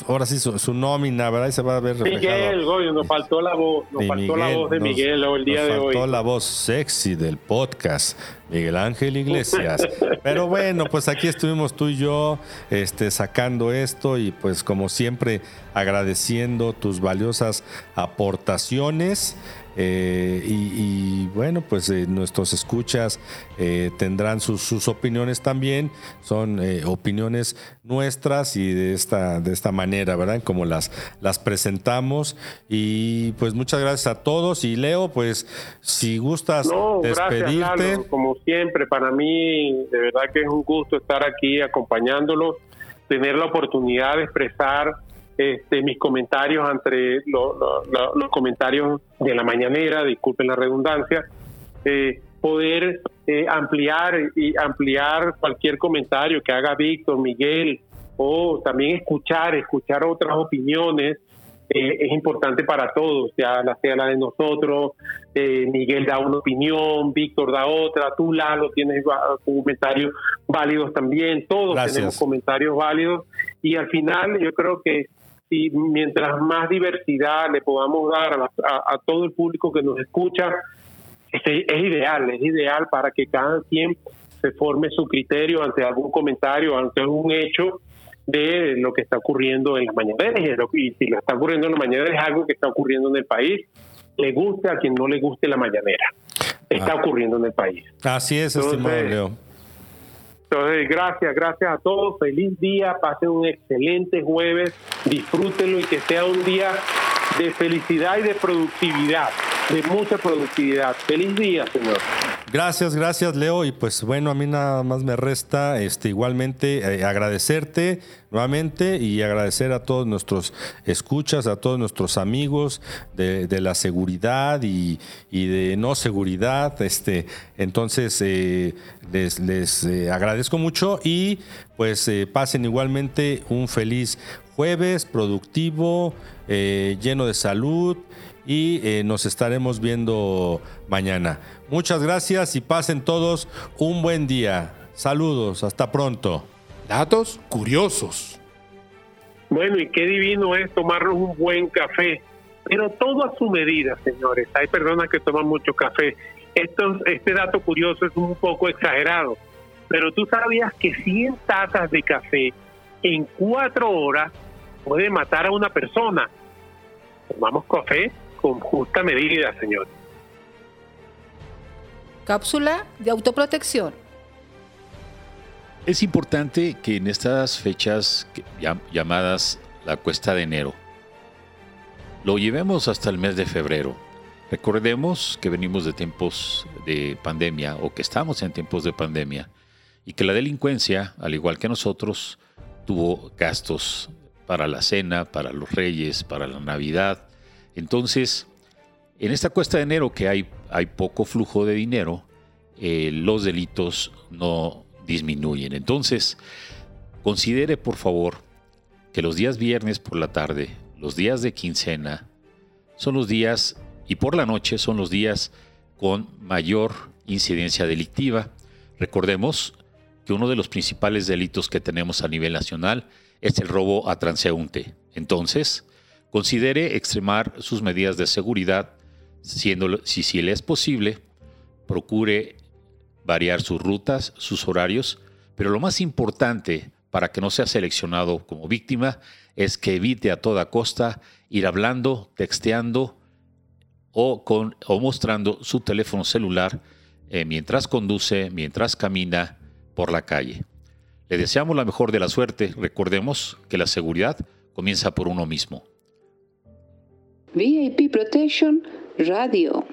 ahora sí su, nómina, ¿verdad? Y se va a ver Miguel, Goyo, nos faltó la voz, nos faltó la voz de Miguel el día de hoy. Nos faltó la voz sexy del podcast. Miguel Ángel Iglesias. Pero bueno, pues aquí estuvimos tú y yo este, sacando esto y pues como siempre agradeciendo tus valiosas aportaciones. Eh, y, bueno, pues eh, nuestros escuchas eh, tendrán sus, opiniones también. Son opiniones nuestras y de esta, de esta manera, ¿verdad? Como las, las presentamos. Y pues muchas gracias a todos. Y Leo, pues si gustas despedirte. como siempre, para mí de verdad que es un gusto estar aquí acompañándolos, tener la oportunidad de expresar este, mis comentarios entre los comentarios de la mañanera, disculpen la redundancia, eh, poder eh, ampliar y ampliar cualquier comentario que haga Víctor, Miguel, o también escuchar, escuchar otras opiniones, eh, es importante para todos, ya la sea la de nosotros, Miguel da una opinión, Víctor da otra, tú Lalo tienes comentarios válidos también, todos tenemos comentarios válidos y al final yo creo que y mientras más diversidad le podamos dar a, todo el público que nos escucha, es, es, ideal, es ideal para que cada quien se forme su criterio ante algún comentario, ante algún hecho de lo que está ocurriendo en las mañaneras y, si lo está ocurriendo en las mañaneras es algo que está ocurriendo en el país, le guste a quien no le guste la mañanera. Está ah. ocurriendo en el país. Así es, estimado Leo. Entonces, gracias, gracias a todos. Feliz día, pasen un excelente jueves, disfrútenlo y que sea un día de felicidad y de productividad, de mucha productividad. Feliz día, señor. Gracias, gracias Leo. Y pues bueno, a mí nada más me resta este, igualmente eh, agradecerte nuevamente y agradecer a todos nuestros escuchas, a todos nuestros amigos de, la seguridad y, de no seguridad. Este, entonces eh, les, eh, agradezco mucho y pues pasen igualmente un feliz jueves productivo, eh, lleno de salud y eh, nos estaremos viendo mañana. Muchas gracias y pasen todos un buen día. Saludos, hasta pronto. Datos curiosos. Bueno, y qué divino es tomarnos un buen café, pero todo a su medida, señores. Hay personas que toman mucho café. Esto, este dato curioso es un poco exagerado, pero tú sabías que 100 tazas de café en cuatro horas puede matar a una persona. Tomamos café con justa medida, señores. Cápsula de autoprotección. Es importante que en estas fechas llamadas la cuesta de enero lo llevemos hasta el mes de febrero. Recordemos que venimos de tiempos de pandemia o que estamos en tiempos de pandemia y que la delincuencia, al igual que nosotros, tuvo gastos para la cena, para los reyes, para la Navidad. Entonces, en esta cuesta de enero que hay, hay poco flujo de dinero, eh, los delitos no disminuyen. Entonces, considere por favor que los días viernes por la tarde, los días de quincena, son los días, y por la noche son los días con mayor incidencia delictiva. Recordemos que uno de los principales delitos que tenemos a nivel nacional es el robo a transeúnte. Entonces, considere extremar sus medidas de seguridad, siendo, si, le es posible, procure variar sus rutas, sus horarios, pero lo más importante para que no sea seleccionado como víctima es que evite a toda costa ir hablando, texteando o mostrando su teléfono celular eh, mientras conduce, mientras camina por la calle. Le deseamos la mejor de la suerte. Recordemos que la seguridad comienza por uno mismo. VIP Protection Radio.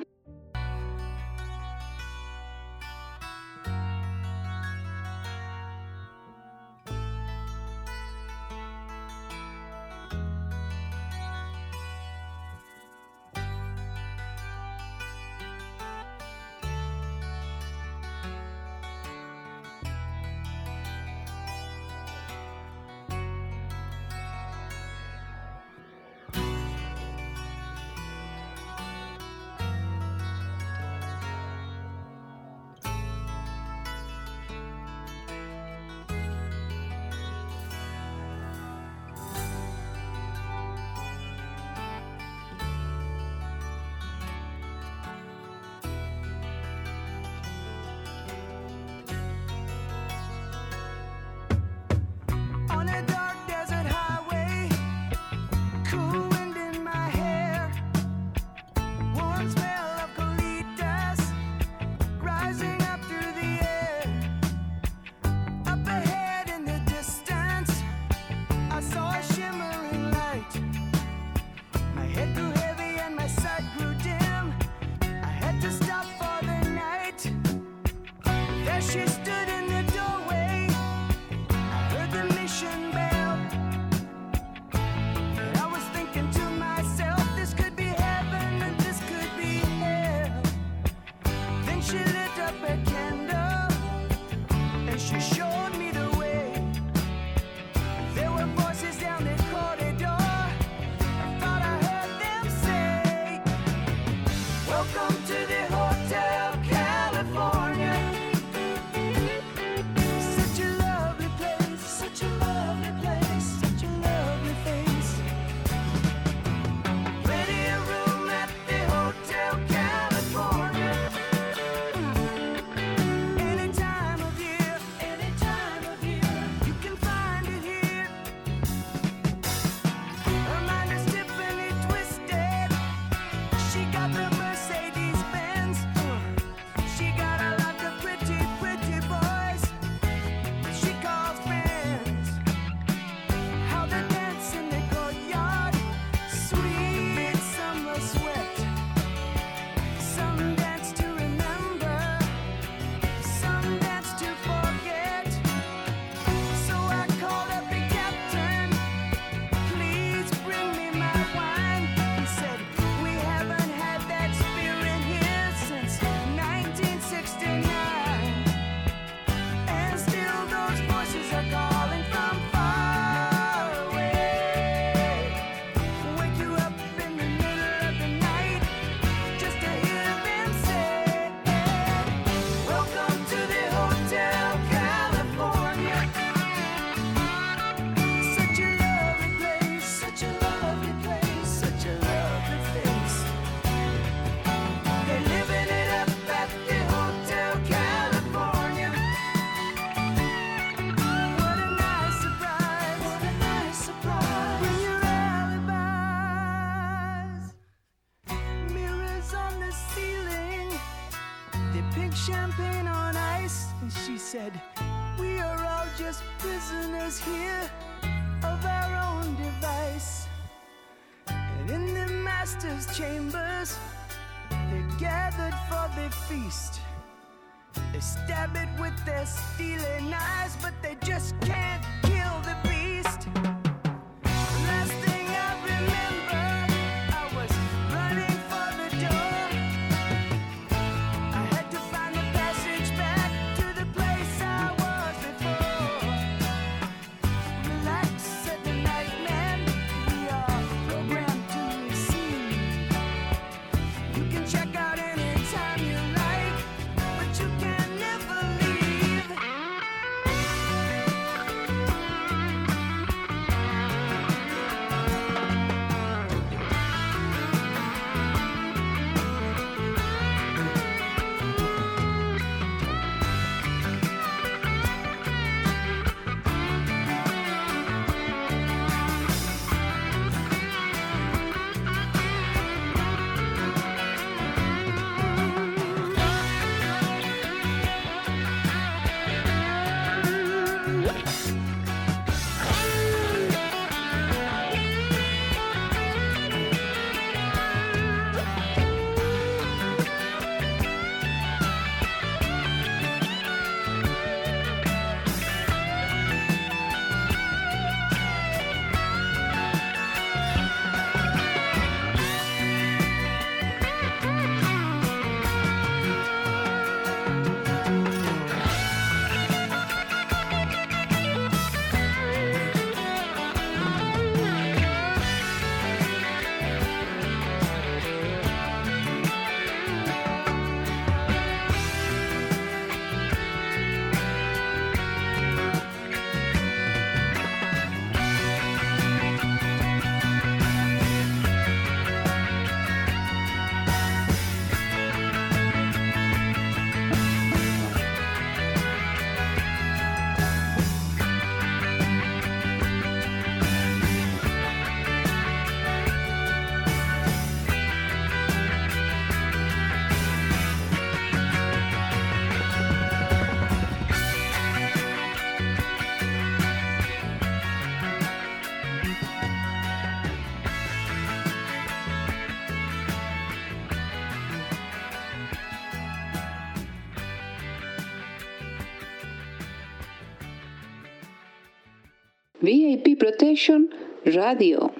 Protection Radio.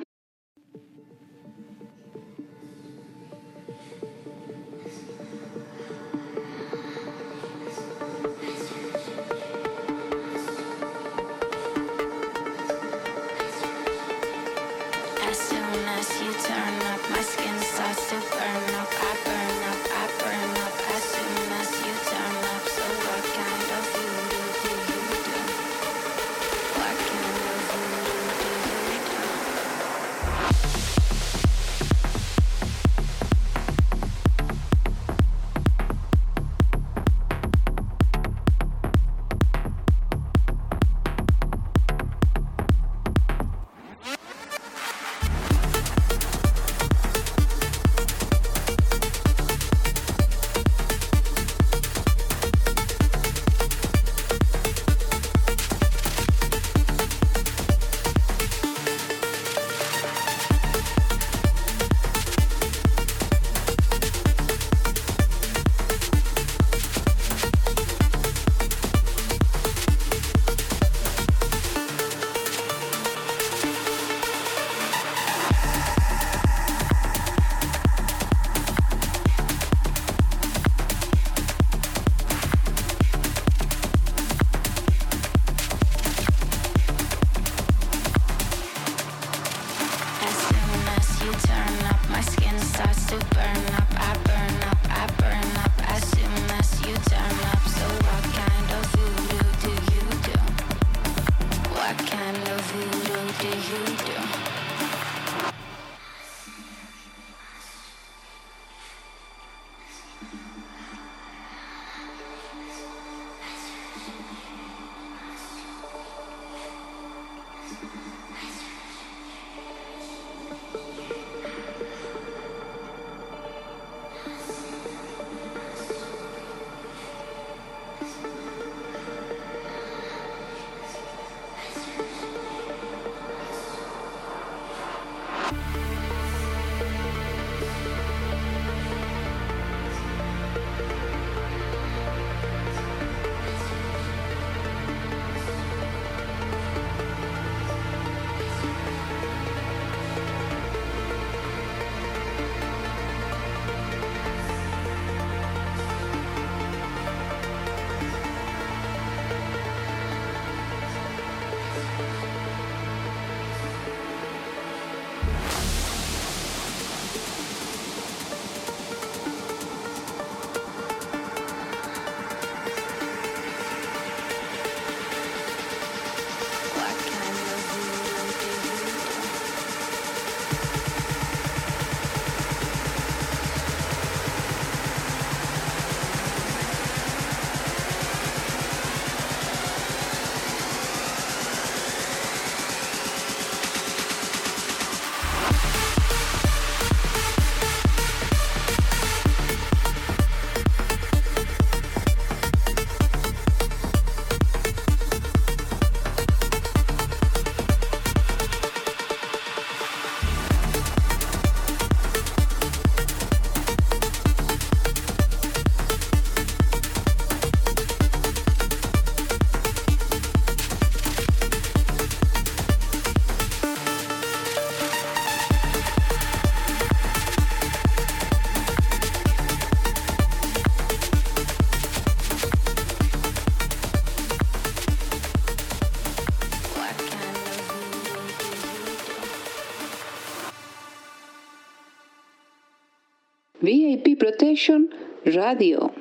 VIP Protection Radio.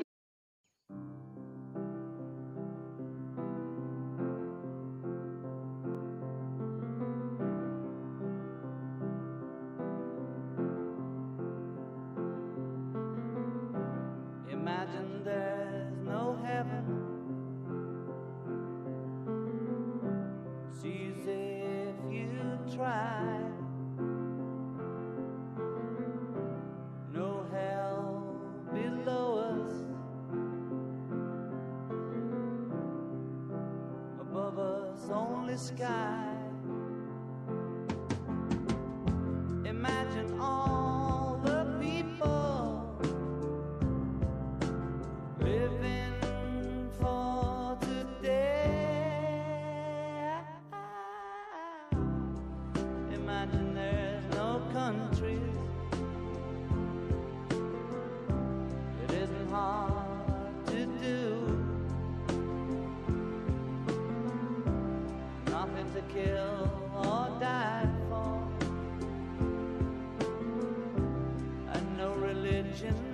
vision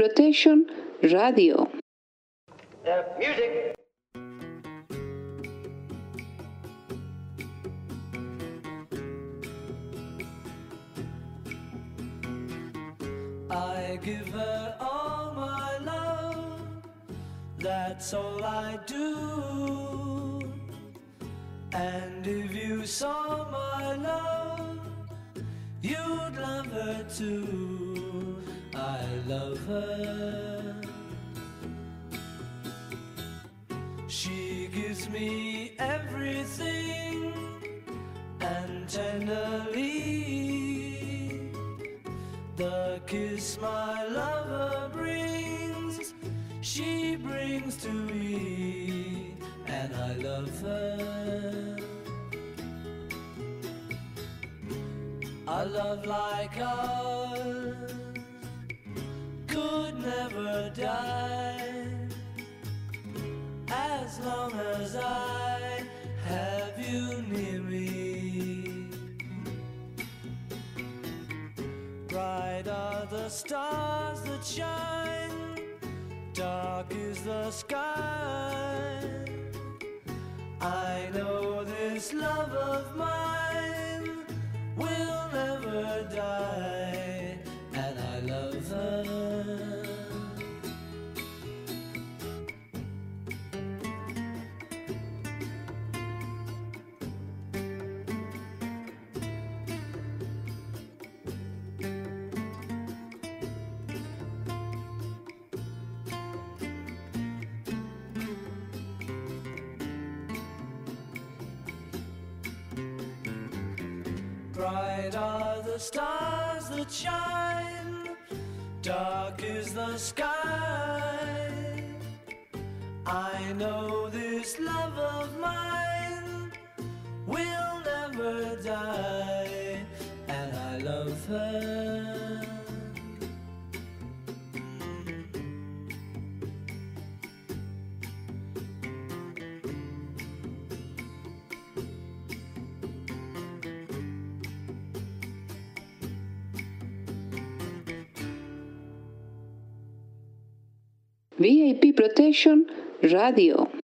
Protection Radio. music. I give her all my love, that's all I do. And if you saw my love, you'd love her too. I love her. She gives me everything and tenderly the kiss my lover brings, she brings to me, and I love her. A love like ours never die as long as I have you near me. Bright are the stars that shine, dark is the sky. I know this love of mine will never die, stars that shine, dark is the sky. I know VIP Protection Radio.